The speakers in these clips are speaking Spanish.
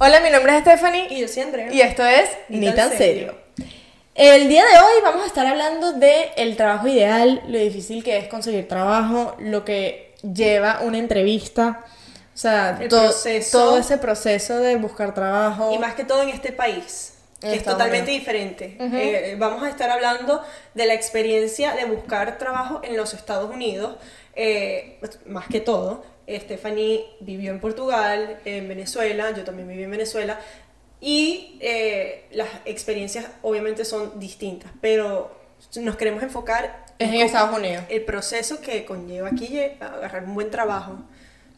Hola, mi nombre es Stephanie Y yo soy Andrea. y esto es Ni tan tan serio. El día de hoy vamos a estar hablando de el trabajo ideal, lo difícil que es conseguir trabajo, lo que lleva una entrevista, o sea, El to- proceso. todo ese proceso de buscar trabajo. Y más que todo en este país, que es totalmente diferente. Eh, vamos a estar hablando de la experiencia de buscar trabajo en los Estados Unidos, eh, más que todo. Stephanie vivió en Portugal, en Venezuela, yo también viví en Venezuela, y eh, las experiencias obviamente son distintas, pero nos queremos enfocar Es en Estados Unidos. el proceso que conlleva aquí agarrar un buen trabajo.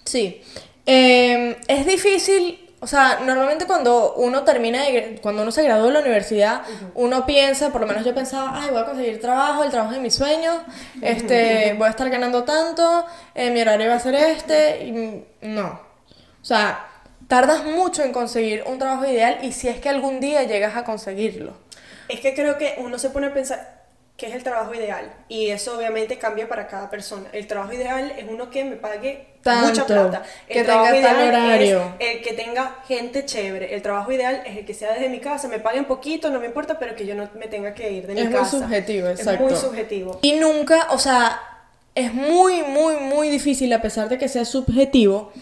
Sí. Eh, es difícil, o sea, normalmente cuando uno termina, de, cuando uno se gradúa de la universidad, uno piensa, por lo menos yo pensaba, ay, voy a conseguir trabajo, el trabajo de mis sueños, este, voy a estar ganando tanto, eh, mi horario va a ser este, y no. O sea, tardas mucho en conseguir un trabajo ideal y si es que algún día llegas a conseguirlo. Es que creo que uno se pone a pensar qué es el trabajo ideal y eso obviamente cambia para cada persona. El trabajo ideal es uno que me pague mucha plata. El que trabajo tenga tal ideal horario. es el que tenga gente chévere. El trabajo ideal es el que sea desde mi casa, me paguen poquito, no me importa, pero que yo no me tenga que ir de mi Es muy casa. subjetivo, Es exacto. muy subjetivo. Y nunca, o sea, es muy, muy, muy difícil, a pesar de que sea subjetivo,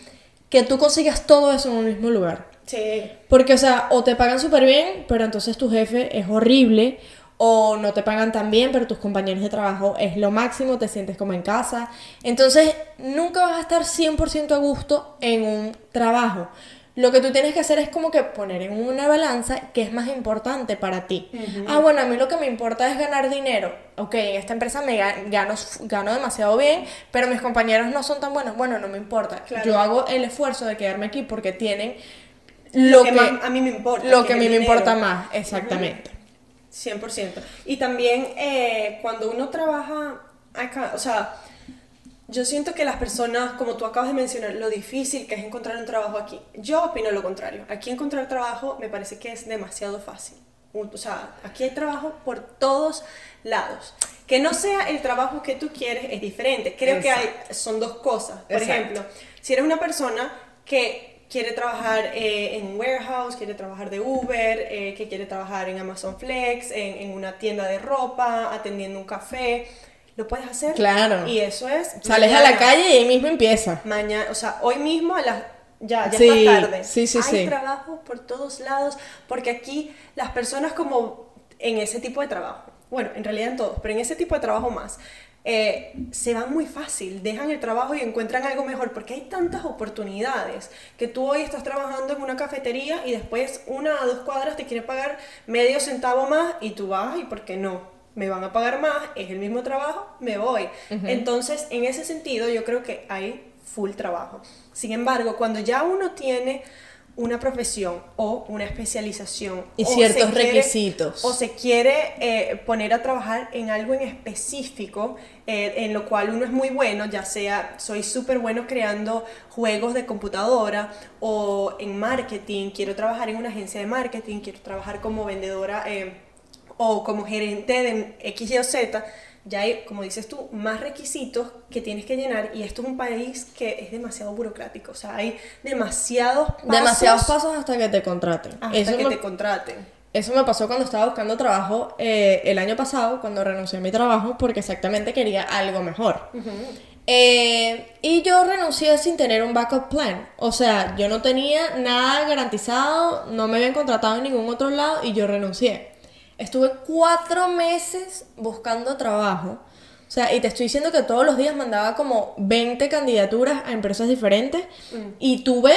que tú consigas todo eso en un mismo lugar. Sí. Porque, o sea, o te pagan súper bien, pero entonces tu jefe es horrible, o no te pagan tan bien, pero tus compañeros de trabajo es lo máximo, te sientes como en casa. Entonces, nunca vas a estar 100% a gusto en un trabajo. Lo que tú tienes que hacer es como que poner en una balanza qué es más importante para ti. Ah, bueno, a mí lo que me importa es ganar dinero. Ok, en esta empresa me ga- gano, gano demasiado bien, pero mis compañeros no son tan buenos. Bueno, no me importa. Claro. Yo hago el esfuerzo de quedarme aquí porque tienen Lo, lo, que, a mí me importa. lo que que a mí me importa más, exactamente. 100%. Y también eh, cuando uno trabaja acá, o sea, yo siento que las personas, como tú acabas de mencionar, lo difícil que es encontrar un trabajo aquí. Yo opino lo contrario. Aquí encontrar trabajo me parece que es demasiado fácil. O sea, aquí hay trabajo por todos lados. Que no sea el trabajo que tú quieres es diferente. Creo que hay, son dos cosas. Por Exacto. ejemplo, si eres una persona que quiere trabajar eh, en warehouse, quiere trabajar de Uber, eh, que quiere trabajar en Amazon Flex, en, en una tienda de ropa, atendiendo un café, lo puedes hacer. Claro. Y eso es. Sales a la calle y ahí mismo empieza. Mañana, o sea, hoy mismo a las. Ya, ya Sí, está tarde. sí, sí, Hay trabajo por todos lados, porque aquí las personas como en ese tipo de trabajo, bueno, en realidad en todos, pero en ese tipo de trabajo más, eh, se van muy fácil, dejan el trabajo y encuentran algo mejor, porque hay tantas oportunidades que tú hoy estás trabajando en una cafetería y después una a dos cuadras te quiere pagar medio centavo más y tú vas y ¿por qué no? Me van a pagar más, es el mismo trabajo, me voy. Entonces, en ese sentido, yo creo que hay full trabajo. Sin embargo, cuando ya uno tiene una profesión o una especialización Y o ciertos quiere- requisitos. o se quiere eh, poner a trabajar en algo en específico eh, en lo cual uno es muy bueno, ya sea soy súper bueno creando juegos de computadora o en marketing, quiero trabajar en una agencia de marketing, quiero trabajar como vendedora eh, o como gerente de X, Y o Z, ya hay, como dices tú, más requisitos que tienes que llenar y esto es un país que es demasiado burocrático, o sea, hay demasiados pasos Demasiados pasos hasta que te contraten. hasta Eso que me, te contraten. eso me pasó cuando estaba buscando trabajo eh, el año pasado, cuando renuncié a mi trabajo, porque exactamente quería algo mejor. Eh, y yo renuncié sin tener un backup plan. O sea, yo no tenía nada garantizado, no me habían contratado en ningún otro lado y yo renuncié. Estuve cuatro meses buscando trabajo. O sea, y te estoy diciendo que todos los días mandaba como 20 candidaturas a empresas diferentes y tuve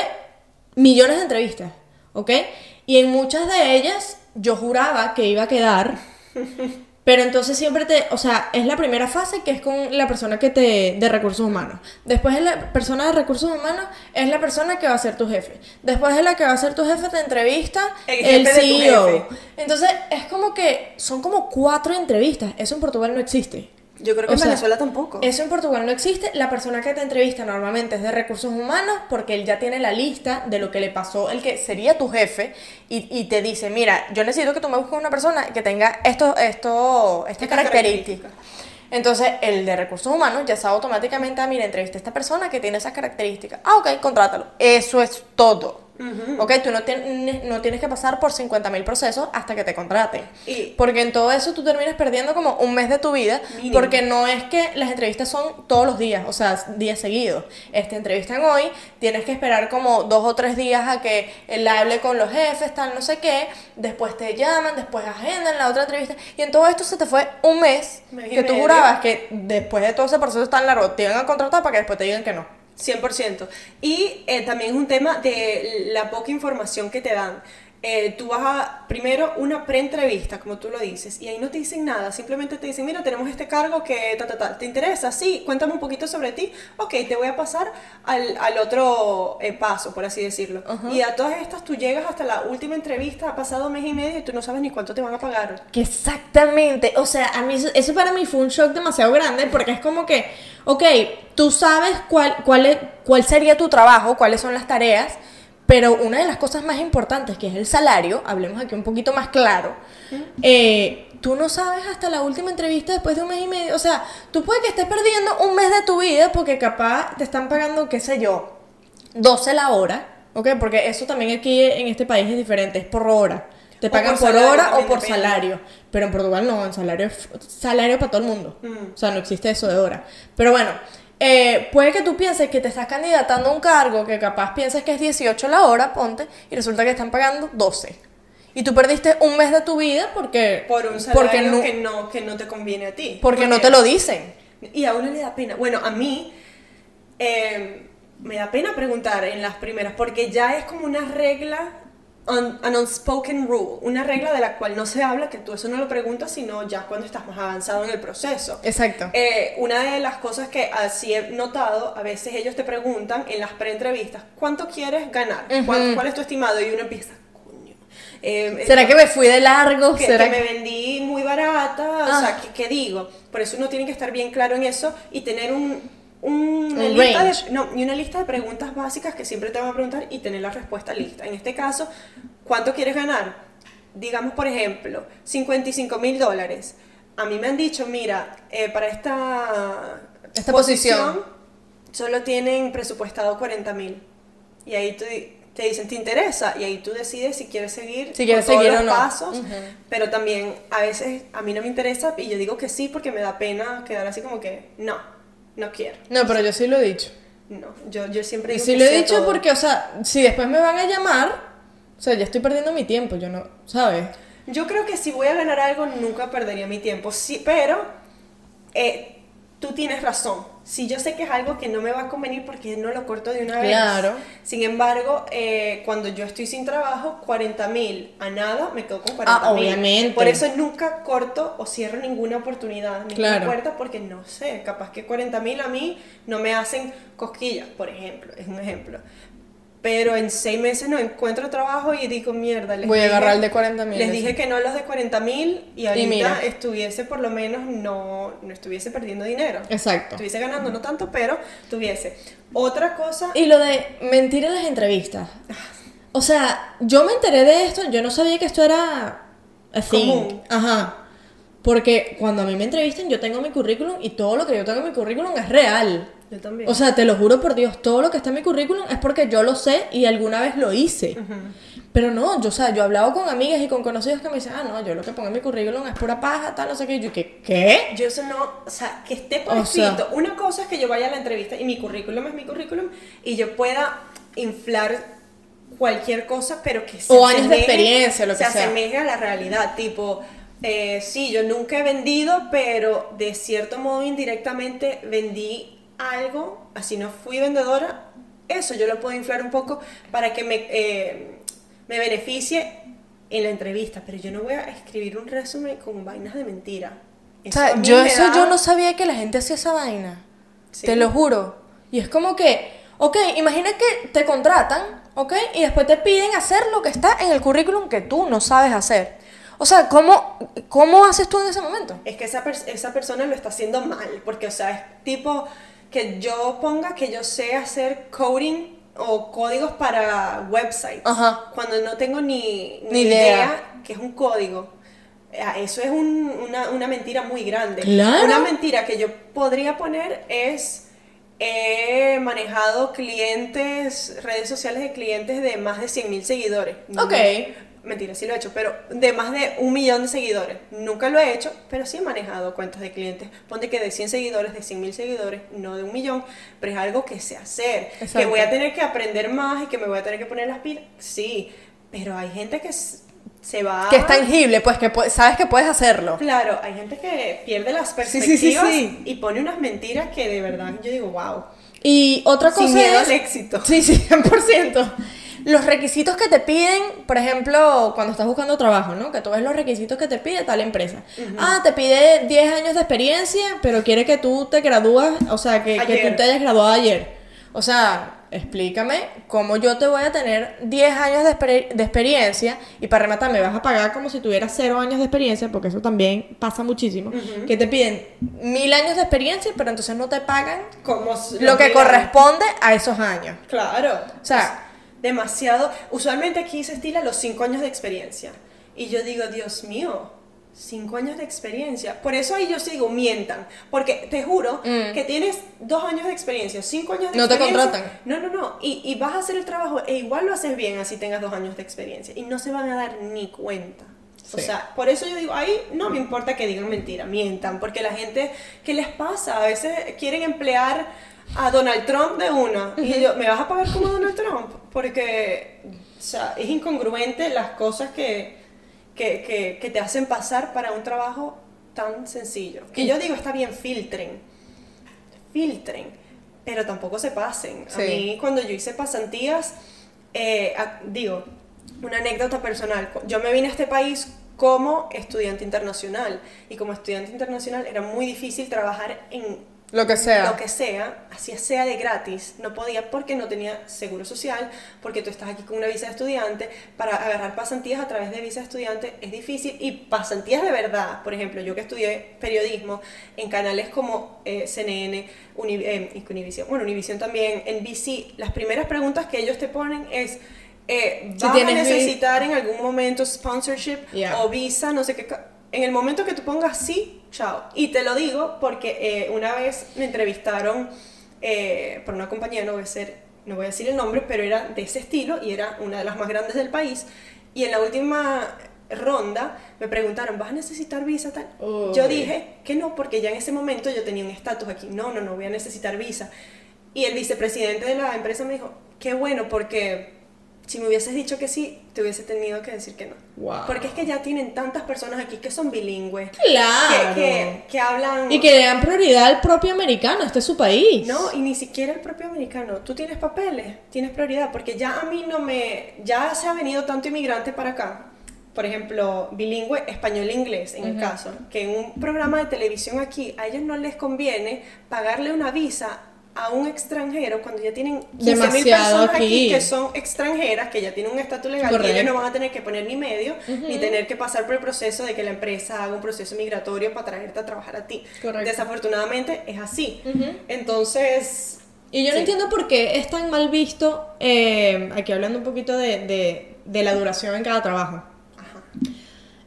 millones de entrevistas, ¿ok? Y en muchas de ellas yo juraba que iba a quedar, pero entonces siempre te, o sea, es la primera fase que es con la persona que te, de recursos humanos. Después es la persona de recursos humanos, es la persona que va a ser tu jefe. Después de la que va a ser tu jefe, te entrevista El el, de CEO. Entonces es como que son como cuatro entrevistas. Eso en Portugal no existe. Yo creo que O en sea, Venezuela tampoco. Eso en Portugal no existe. La persona que te entrevista normalmente es de recursos humanos porque él ya tiene la lista de lo que le pasó, el que sería tu jefe, y, y te dice, mira, yo necesito que tú me busques una persona que tenga esto, esto, estas Estas características. Entonces, el de recursos humanos ya sabe automáticamente, ah, mira, entrevista a esta persona que tiene esas características. Ah, ok, contrátalo. Eso es todo. ¿Ok? Tú no, tienes no tienes que pasar por 50.000 procesos hasta que te contraten. Y- porque en todo eso tú terminas perdiendo como un mes de tu vida. Mínimo. Porque no es que las entrevistas son todos los días, o sea, días seguidos. Este, entrevistan hoy, tienes que esperar como dos o tres días a que él hable con los jefes, tal, no sé qué. Después te llaman, después agendan la otra entrevista. Y en todo esto se te fue un mes que tú medio. jurabas que después de todo ese proceso tan largo te iban a contratar para que después te digan que no. 100%. Y eh, también es un tema de la poca información que te dan. Eh, tú vas a, primero, una pre-entrevista, como tú lo dices, y ahí no te dicen nada, simplemente te dicen, mira, tenemos este cargo que, ta, ta, ta, ¿te interesa? Sí, cuéntame un poquito sobre ti, ok, te voy a pasar al, al otro eh, paso, por así decirlo. Y a todas estas tú llegas hasta la última entrevista, ha pasado mes y medio y tú no sabes ni cuánto te van a pagar. Que exactamente, o sea, a mí eso, eso para mí fue un shock demasiado grande porque es como que, ok, tú sabes cuál, cuál, es- cuál sería tu trabajo, cuáles son las tareas, pero una de las cosas más importantes, que es el salario, hablemos aquí un poquito más claro, eh, tú no sabes hasta la última entrevista después de un mes y medio, o sea, tú puedes que estés perdiendo un mes de tu vida porque capaz te están pagando, qué sé yo, 12 la hora, ¿ok? Porque eso también aquí en este país es diferente, es por hora. Te pagan por por, salario, hora o por depende. salario. Pero en Portugal no, en salario salario para todo el mundo. Mm. O sea, no existe eso de hora. Pero bueno, eh, puede que tú pienses que te estás candidatando a un cargo que capaz pienses que es 18 la hora, ponte, y resulta que están pagando 12. Y tú perdiste un mes de tu vida porque, Por un porque salario no, que, no, que no te conviene a ti. porque no te lo dicen. Y a uno le da pena. Bueno, a mí eh, me da pena preguntar en las primeras, porque ya es como una regla, un, an unspoken rule, una regla de la cual no se habla, que tú eso no lo preguntas, sino ya cuando estás más avanzado en el proceso. Exacto. Eh, una de las cosas que así he notado, a veces ellos te preguntan en las preentrevistas, ¿cuánto quieres ganar? ¿Cuál, es tu estimado? Y uno empieza, eh, ¿Será que me fui de largo? que, ¿Será que me vendí muy barata, o Ah. sea, ¿qué, qué digo? Por eso uno tiene que estar bien claro en eso y tener un- una Un lista de, no, y una lista de preguntas básicas que siempre te van a preguntar y tener la respuesta lista. En este caso, ¿cuánto quieres ganar? Digamos, por ejemplo, 55 mil dólares. A mí me han dicho, mira, eh, para esta, Esta posición. solo tienen presupuestado 40 mil. Y ahí tú te dicen, ¿te interesa? Y ahí tú decides si quieres seguir Si quieres con todos seguir o los no. pasos. Pero también a veces a mí no me interesa y yo digo que sí porque me da pena quedar así como que no, no quiero. No, pero yo sí lo he dicho. No, yo, yo siempre Y digo sí que lo he dicho todo. porque, o sea, si después me van a llamar, o sea, ya estoy perdiendo mi tiempo, yo no, ¿sabes? Yo creo que si voy a ganar algo nunca perdería mi tiempo, sí, pero eh, tú tienes razón. Si yo sé que es algo que no me va a convenir porque no lo corto de una vez. Claro. Sin embargo, eh, cuando yo estoy sin trabajo, 40 mil a nada, me quedo con 40 Ah, mil. obviamente. Por eso nunca corto o cierro ninguna oportunidad, ninguna Claro. puerta, porque no sé, capaz que 40 mil a mí no me hacen cosquillas, por ejemplo, es un ejemplo. Pero en seis meses no encuentro trabajo y digo, mierda, les Voy a dije- agarrar el de 40.000, Les ese. dije que no los de 40 mil y ahorita estuviese por lo menos, no, no estuviese perdiendo dinero. Exacto. Estuviese ganando, no tanto, pero tuviese. Otra cosa, Y lo de mentir en las entrevistas. O sea, yo me enteré de esto, yo no sabía que esto era a thing. Común. Ajá. Porque cuando a mí me entrevistan, yo tengo mi currículum y todo lo que yo tengo en mi currículum es real. yo también. O sea, te lo juro por Dios, todo lo que está en mi currículum es porque yo lo sé y alguna vez lo hice. Pero no, yo, o sea, yo he hablado con amigas y con conocidos que me dicen, ah, no, yo lo que pongo en mi currículum es pura paja, tal, no sé qué. Y yo, ¿qué? ¿Qué? Yo eso no, o sea, que esté por O sea-. Una cosa es que yo vaya a la entrevista y mi currículum es mi currículum y yo pueda inflar cualquier cosa, pero que se O años de experiencia, lo que se sea. asemeje a la realidad. Tipo, eh, sí, yo nunca he vendido, pero de cierto modo indirectamente vendí algo, así no fui vendedora. Eso yo lo puedo inflar un poco para que me, eh, me beneficie en la entrevista, pero yo no voy a escribir un resumen con vainas de mentira. O sea, yo eso da- yo no sabía que la gente hacía esa vaina. Sí. Te lo juro. Y es como que, ok, imagina que te contratan, ok, y después te piden hacer lo que está en el currículum que tú no sabes hacer. O sea, ¿cómo, cómo haces tú en ese momento? Es que esa, pers- esa persona lo está haciendo mal, porque, o sea, es tipo que yo ponga que yo sé hacer coding o códigos para websites, Ajá. cuando no tengo ni, Ni idea. que es un código. Eh, Eso es un- una, una mentira muy grande. Claro. Una mentira que yo podría poner es, he manejado clientes, redes sociales de clientes de más de 100.000 seguidores. Ok. Mentira, sí lo he hecho, pero de más de un millón de seguidores. Nunca lo he hecho, pero sí he manejado cuentas de clientes. Ponte que de 100 seguidores, de 100.000 seguidores, no de un millón, pero es algo que sé hacer. Que voy a tener que aprender más y que me voy a tener que poner las pilas. Sí, pero hay gente que se va... Que es tangible, pues que sabes que puedes hacerlo. Claro, hay gente que pierde las sí, perspectivas sí. y pone unas mentiras que de verdad yo digo, wow. Y otra cosa Sin miedo es... al éxito. Sí, sí, 100%. Los requisitos que te piden, por ejemplo, cuando estás buscando trabajo, ¿no? Que tú ves los requisitos que te pide tal empresa. Ah, te pide 10 años de experiencia, pero quiere que tú te gradúas, o sea, que, que tú te hayas graduado ayer. O sea, explícame cómo yo te voy a tener 10 años de, exper- de experiencia y para rematar me vas a pagar como si tuvieras 0 años de experiencia, porque eso también pasa muchísimo. Que te piden mil años de experiencia, pero entonces no te pagan Como lo que corresponde a esos años. Claro. O sea, demasiado. Usualmente aquí se estila los 5 años de experiencia. Y yo digo, Dios mío, 5 años de experiencia. Por eso ahí yo sí digo, mientan. Porque te juro Mm. que tienes 2 años de experiencia, 5 años de No te experiencia. contratan. No, no, no. Y, y vas a hacer el trabajo e igual lo haces bien así tengas 2 años de experiencia. Y no se van a dar ni cuenta. O Sí. sea, por eso yo digo, ahí no me importa que digan mentira, mientan, porque la gente, ¿qué les pasa? A veces quieren emplear a Donald Trump de una. Y yo, ¿me vas a pagar como Donald Trump? Porque, o sea, es incongruente las cosas que, que, que, que te hacen pasar para un trabajo tan sencillo. Que yo digo, está bien, filtren. Filtren. Pero tampoco se pasen. Sí. A mí, cuando yo hice pasantías, eh, a- digo, una anécdota personal. Yo me vine a este país como estudiante internacional. Y como estudiante internacional era muy difícil trabajar en Lo que sea. lo que sea, así sea de gratis, no podía porque no tenía seguro social, porque tú estás aquí con una visa de estudiante, para agarrar pasantías a través de visa de estudiante es difícil y pasantías de verdad, por ejemplo, yo que estudié periodismo en canales como eh, CNN, Uni- eh, Univision, bueno, Univision también, NBC, las primeras preguntas que ellos te ponen es... Eh, ¿Vas a necesitar en algún momento sponsorship Yeah. o visa, no sé qué? En el momento que tú pongas sí, chao. Y te lo digo porque eh, una vez me entrevistaron eh, por una compañía, no voy, a ser, no voy a decir el nombre, pero era de ese estilo y era una de las más grandes del país. Y en la última ronda me preguntaron, ¿vas a necesitar visa tal? Uy. Yo dije que no, porque ya en ese momento yo tenía un estatus aquí. No, no, no voy a necesitar visa. Y el vicepresidente de la empresa me dijo, qué bueno, porque si me hubieses dicho que sí, te hubiese tenido que decir que no. Wow. Porque es que ya tienen tantas personas aquí que son bilingües. Claro. Que, que, que hablan... Y que le dan prioridad al propio americano, este es su país. No, y ni siquiera el propio americano. Tú tienes papeles, tienes prioridad, porque ya a mí no me... Ya se ha venido tanto inmigrante para acá. Por ejemplo, bilingüe español-inglés, en el caso, que en un programa de televisión aquí, a ellos no les conviene pagarle una visa a un extranjero cuando ya tienen 15.000 Demasiado personas aquí. aquí. que son extranjeras, que ya tienen un estatus legal, y Correcto. ellos no van a tener que poner ni medio, ni tener que pasar por el proceso de que la empresa haga un proceso migratorio para traerte a trabajar a ti. Correcto. Desafortunadamente es así. Entonces, Y yo no entiendo por qué es tan mal visto, eh, aquí hablando un poquito de, de- de la duración en cada trabajo.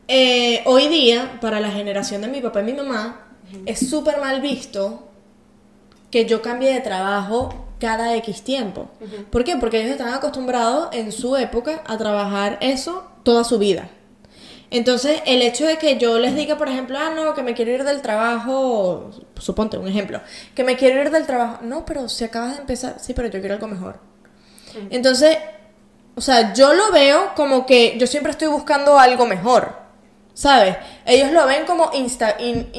Eh, hoy día, para la generación de mi papá y mi mamá, es súper mal visto que yo cambie de trabajo cada X tiempo. ¿Por qué? Porque ellos están acostumbrados en su época a trabajar eso toda su vida. Entonces, el hecho de que yo les diga, por ejemplo, ah, no, que me quiero ir del trabajo, suponte un ejemplo, que me quiero ir del trabajo, no, pero si acabas de empezar, sí, pero yo quiero algo mejor. Entonces, o sea, yo lo veo como que yo siempre estoy buscando algo mejor, ¿sabes? Ellos lo ven como insta, in-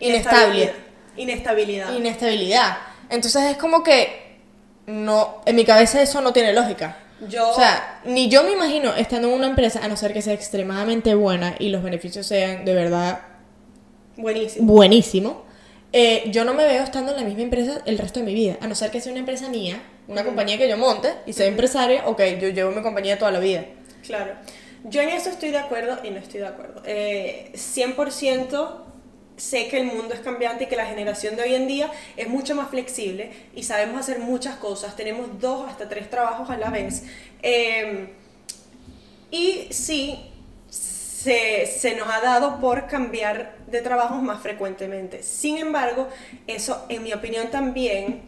inestable, Inestabilidad. inestabilidad. Entonces es como que no, en mi cabeza eso no tiene lógica. Yo- O sea, ni yo me imagino estando en una empresa, a no ser que sea extremadamente buena y los beneficios sean de verdad Buenísimo. buenísimos, eh, yo no me veo estando en la misma empresa el resto de mi vida, a no ser que sea una empresa mía, una compañía que yo monte y sea empresaria, ok, yo llevo mi compañía toda la vida. Claro. Yo en eso estoy de acuerdo y no estoy de acuerdo. Eh, 100% sé que el mundo es cambiante y que la generación de hoy en día es mucho más flexible y sabemos hacer muchas cosas. Tenemos dos hasta tres trabajos a la vez. Eh, y sí, se, se nos ha dado por cambiar de trabajos más frecuentemente. Sin embargo, eso en mi opinión también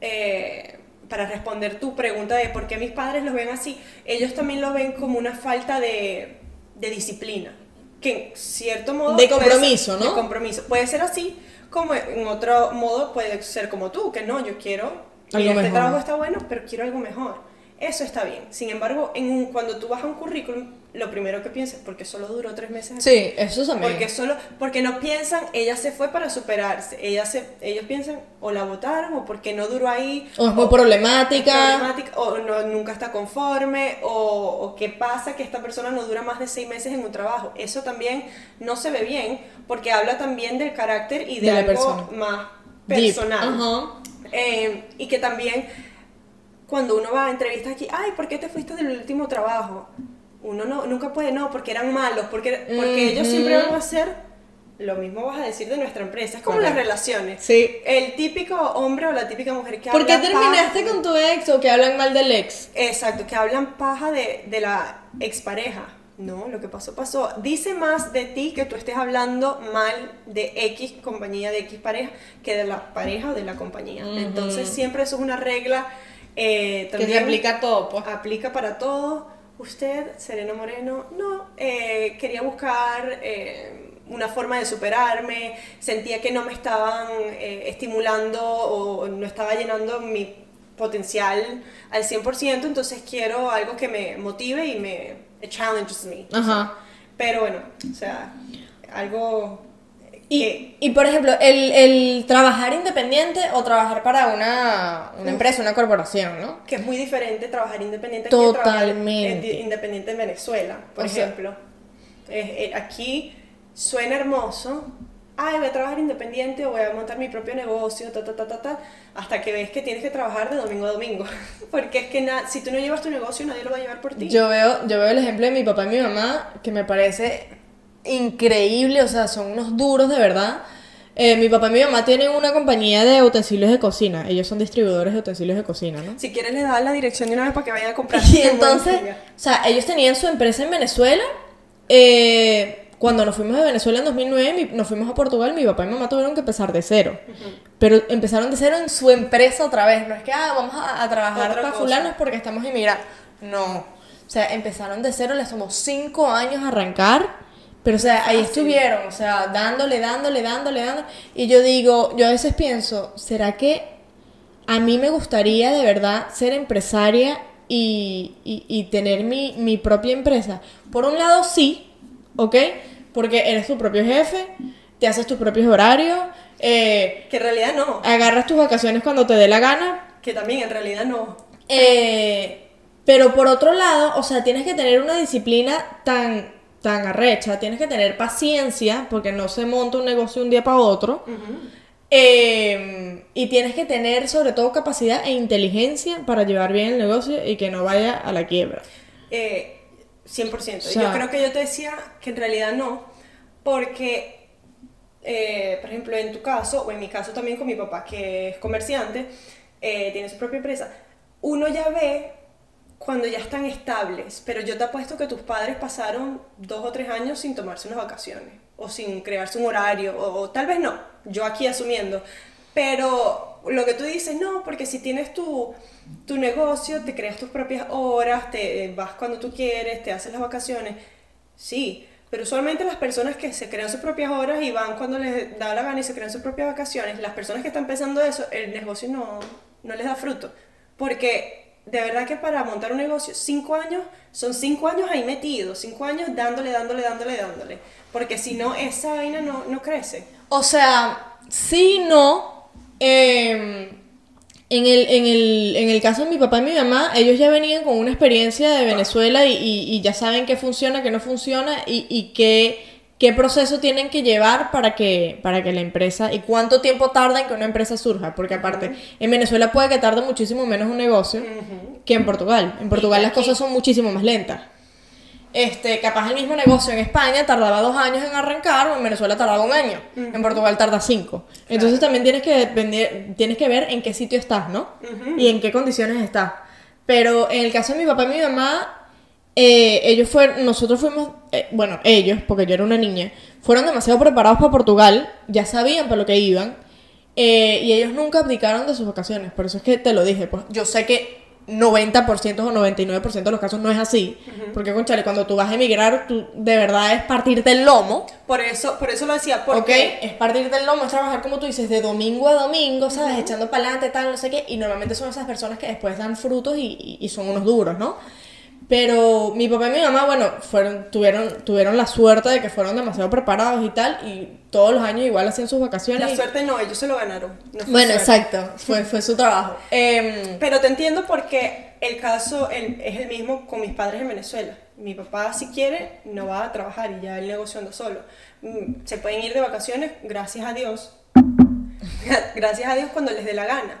eh, para responder tu pregunta de por qué mis padres los ven así, ellos también lo ven como una falta de, de disciplina. Que en cierto modo... De compromiso, ser- ¿no? De compromiso. Puede ser así, como en otro modo puede ser como tú, que no, yo quiero... Algo y este mejor. trabajo está bueno, pero quiero algo mejor. Eso está bien. Sin embargo, en un- cuando tú vas a un currículum, lo primero que piensas, porque solo duró tres meses aquí, Sí, eso también. porque solo, porque no piensan, ella se fue para superarse, ella se, ellos piensan o la votaron o porque no duró ahí, o es muy problemática. problemática, o no, nunca está conforme, o, o qué pasa que esta persona no dura más de seis meses en un trabajo. Eso también no se ve bien, porque habla también del carácter y de, De la persona. más personal. Eh, y que también cuando uno va a entrevistas aquí, ay, ¿por qué te fuiste del último trabajo? Uno no, nunca puede, no, porque eran malos, porque, porque ellos siempre van a hacer lo mismo vas a decir de nuestra empresa. Es como Correcto. las relaciones. Sí. El típico hombre o la típica mujer que ¿Por qué habla terminaste paja- con tu ex o que hablan mal del ex? Exacto, que hablan paja de, de la expareja. No, lo que pasó, pasó. Dice más de ti que tú estés hablando mal de X compañía, de X pareja, que de la pareja o de la compañía. Entonces, siempre eso es una regla. eh, Que también se aplica a todo, pues. aplica para todo. Usted, Serena Moreno, no, eh, quería buscar eh, una forma de superarme, sentía que no me estaban eh, estimulando o no estaba llenando mi potencial al 100%, entonces quiero algo que me motive y me challenges me. Ajá. Pero bueno, o sea, algo Y, que y, por ejemplo, el, el trabajar independiente o trabajar para una, una empresa, una corporación, ¿no? que es muy diferente trabajar independiente aquí que trabajar, Totalmente. independiente en Venezuela, por O sea- ejemplo. Eh, eh, aquí suena hermoso. Ay, voy a trabajar independiente o voy a montar mi propio negocio, ta, ta, ta, ta, ta, hasta que ves que tienes que trabajar de domingo a domingo. Porque es que na- si tú no llevas tu negocio, nadie lo va a llevar por ti. Yo veo, yo veo el ejemplo de mi papá y mi mamá, que me parece increíble, o sea, son unos duros de verdad. Eh, mi papá y mi mamá tienen una compañía de utensilios de cocina, ellos son distribuidores de utensilios de cocina, ¿no? Si quieres, le das la dirección de una vez para que vayan a comprar. Y entonces, o sea, ellos tenían su empresa en Venezuela. eh, cuando nos fuimos de Venezuela en 2009, mi- nos fuimos a Portugal, mi papá y mamá tuvieron que empezar de cero. Pero empezaron de cero en su empresa otra vez. No es que, ah, vamos a, a trabajar Otra para cosa. fulanos porque estamos inmigrando. No. O sea, empezaron de cero, les tomó cinco años arrancar. Pero, o sea, ahí estuvieron, o sea, dándole, dándole, dándole, dándole. Y yo digo, yo a veces pienso, ¿será que a mí me gustaría de verdad ser empresaria y, y- y tener mi, mi propia empresa. Por un lado sí, ¿ok? Porque eres tu propio jefe, te haces tus propios horarios, eh, Que en realidad no. agarras tus vacaciones cuando te dé la gana. Que también en realidad no. eh, pero por otro lado, o sea, tienes que tener una disciplina tan, tan arrecha, tienes que tener paciencia, porque no se monta un negocio un día para otro. Eh, y tienes que tener sobre todo capacidad e inteligencia para llevar bien el negocio y que no vaya a la quiebra. Eh, 100%. O sea- yo creo que yo te decía que en realidad no, porque, eh, por ejemplo, en tu caso, o en mi caso también con mi papá, que es comerciante, eh, tiene su propia empresa, uno ya ve cuando ya están estables, pero yo te apuesto que tus padres pasaron dos o tres años sin tomarse unas vacaciones, o sin crearse un horario, o, o tal vez no, yo aquí asumiendo, pero lo que tú dices, no, porque si tienes tu, tu negocio, te creas tus propias horas, te vas cuando tú quieres, te haces las vacaciones, sí, pero usualmente las personas que se crean sus propias horas y van cuando les da la gana y se crean sus propias vacaciones, las personas que están pensando eso, el negocio no, no les da fruto, porque de verdad que para montar un negocio, cinco años, son cinco años ahí metidos, cinco años dándole, dándole, dándole, dándole, porque si no, esa vaina no, no crece. O sea, sí, no. eh, en, el, en, el, en el caso de mi papá y mi mamá, ellos ya venían con una experiencia de Venezuela y, y- y ya saben qué funciona, qué no funciona y, y qué, qué proceso tienen que llevar para que, para que la empresa y cuánto tiempo tarda en que una empresa surja. Porque aparte, en Venezuela puede que tarde muchísimo menos un negocio que en Portugal. En Portugal las cosas son muchísimo más lentas. Este, capaz el mismo negocio en España tardaba dos años en arrancar, o en Venezuela tardaba un año, en Portugal tarda cinco. Entonces también tienes que depender, tienes que ver en qué sitio estás, ¿no? Y en qué condiciones estás. Pero en el caso de mi papá y mi mamá, eh, ellos fueron, nosotros fuimos, eh, bueno, ellos, porque yo era una niña, fueron demasiado preparados para Portugal, ya sabían para lo que iban, eh, y ellos nunca abdicaron de sus vacaciones. Por eso es que te lo dije. Pues yo sé que 90% o 99% de los casos no es así. Porque, conchale, cuando tú vas a emigrar, tú de verdad es partirte el lomo. Por eso, por eso lo decía, porque es partirte el lomo, es trabajar como tú dices, de domingo a domingo, ¿sabes? Echando para adelante, tal, no sé qué. Y normalmente son esas personas que después dan frutos y, y- y son unos duros, ¿no? Pero mi papá y mi mamá, bueno, fueron, tuvieron, tuvieron la suerte de que fueron demasiado preparados y tal. Y todos los años igual hacían sus vacaciones. la y- suerte no, ellos se lo ganaron. no Bueno, suerte. exacto, fue, fue su trabajo. Em, Pero te entiendo porque el caso el- es el mismo con mis padres en Venezuela. Mi papá, si quiere, no va a trabajar y ya el negocio anda solo. Mm, Se pueden ir de vacaciones, gracias a Dios. gracias a Dios cuando les dé la gana.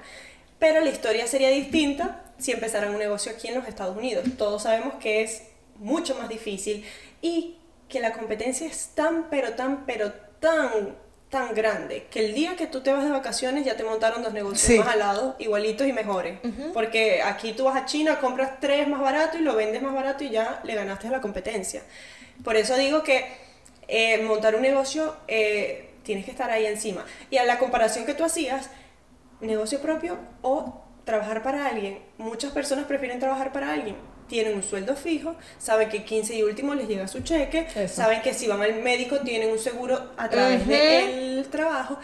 Pero la historia sería distinta si empezaran un negocio aquí en los Estados Unidos. Todos sabemos que es mucho más difícil y que la competencia es tan, pero tan, pero tan, tan grande que el día que tú te vas de vacaciones ya te montaron dos negocios Sí. más al lado, igualitos y mejores. Porque aquí tú vas a China, compras tres más barato y lo vendes más barato y ya le ganaste a la competencia. Por eso digo que eh, montar un negocio eh, tienes que estar ahí encima. Y a la comparación que tú hacías, negocio propio o trabajar para alguien. Muchas personas prefieren trabajar para alguien. Tienen un sueldo fijo, saben que 15 y último les llega su cheque, Eso. saben que si van al médico tienen un seguro a través del trabajo.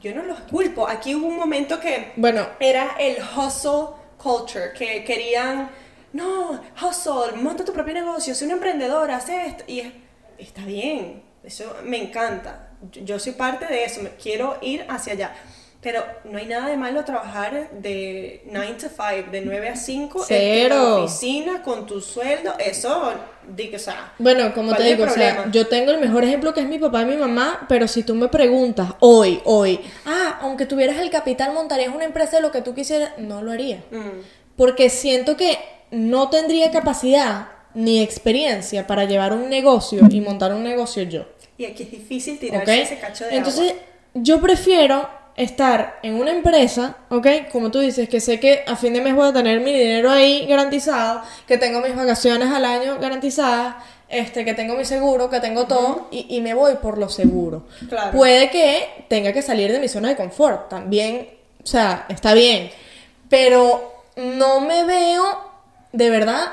Yo no los culpo. Aquí hubo un momento que bueno, era el hustle culture, que querían, no, hustle, monta tu propio negocio, sé una emprendedora, haz esto. Y es- está bien, eso me encanta. Yo, yo soy parte de eso, me, quiero ir hacia allá. Pero no hay nada de malo trabajar de 9 to 5, de 9 a 5 en Cero. tu oficina con tu sueldo. Eso, di que, o sea, Bueno, como ¿Cuál te digo, o sea, yo tengo el mejor ejemplo que es mi papá y mi mamá, pero si tú me preguntas hoy, hoy, ah, aunque tuvieras el capital, montarías una empresa de lo que tú quisieras, no lo haría. mm, Porque siento que no tendría capacidad ni experiencia para llevar un negocio y montar un negocio yo. y aquí es difícil tirarse ese cacho de Entonces, agua. yo prefiero estar en una empresa, ¿ok? Como tú dices, que sé que a fin de mes voy a tener mi dinero ahí garantizado, que tengo mis vacaciones al año garantizadas, este, que tengo mi seguro, que tengo todo, y, y me voy por lo seguro. Claro. Puede que tenga que salir de mi zona de confort, también, o sea, está bien, pero no me veo de verdad.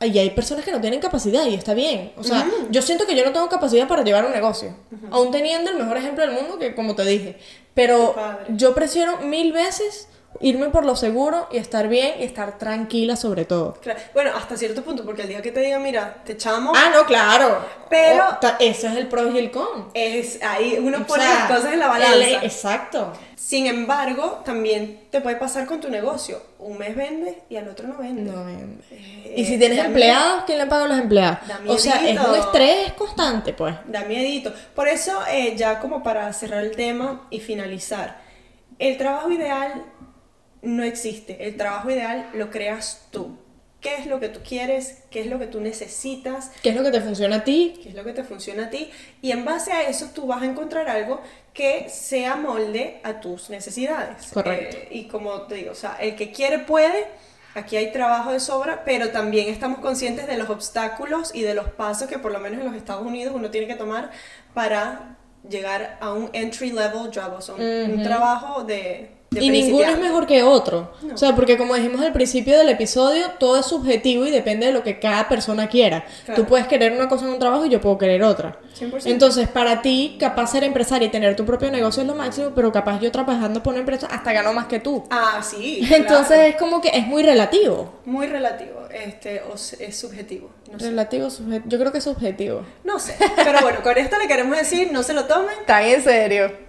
Y hay personas que no tienen capacidad y está bien. O sea, yo siento que yo no tengo capacidad para llevar un negocio. Aún teniendo el mejor ejemplo del mundo, que como te dije. Pero yo prefiero mil veces irme por lo seguro y estar bien y estar tranquila sobre todo. Claro. Bueno, hasta cierto punto, porque el día que te diga, mira, te echamos, Ah, no, claro. Pero- Oh, ese es el pro y el con. es ahí uno O pone sea, las cosas en la el- balanza. exacto. Sin embargo, también te puede pasar con tu negocio. Un mes vendes y al otro no vende. No, hombre. Eh, y si tienes empleados, ¿quién le paga a los empleados? Da O sea, es un estrés constante, pues. Da miedito. Por eso, eh, ya como para cerrar el tema y finalizar, el trabajo ideal no existe. El trabajo ideal lo creas tú. ¿Qué es lo que tú quieres? ¿Qué es lo que tú necesitas? ¿Qué es lo que te funciona a ti? qué es lo que te funciona a ti y en base a eso tú vas a encontrar algo que sea molde a tus necesidades. Correcto. Eh, y como te digo, o sea, el que quiere puede, aquí hay trabajo de sobra, pero también estamos conscientes de los obstáculos y de los pasos que por lo menos en los Estados Unidos uno tiene que tomar para llegar a un entry level job, o sea, un, un trabajo de... de Y ninguno es mejor que otro. O sea, porque como dijimos al principio del episodio, todo es subjetivo y depende de lo que cada persona quiera. Claro. Tú puedes querer una cosa en un trabajo y yo puedo querer otra. 100%. Entonces, para ti, capaz ser empresaria y tener tu propio negocio es lo máximo, pero capaz yo trabajando por una empresa hasta gano más que tú. Ah, sí. Entonces es como que es muy relativo. Muy relativo, este, o es subjetivo. No. Relativo, subje- yo creo que es subjetivo. No sé. Pero bueno, con esto le queremos decir, no se lo tomen. Tan en serio.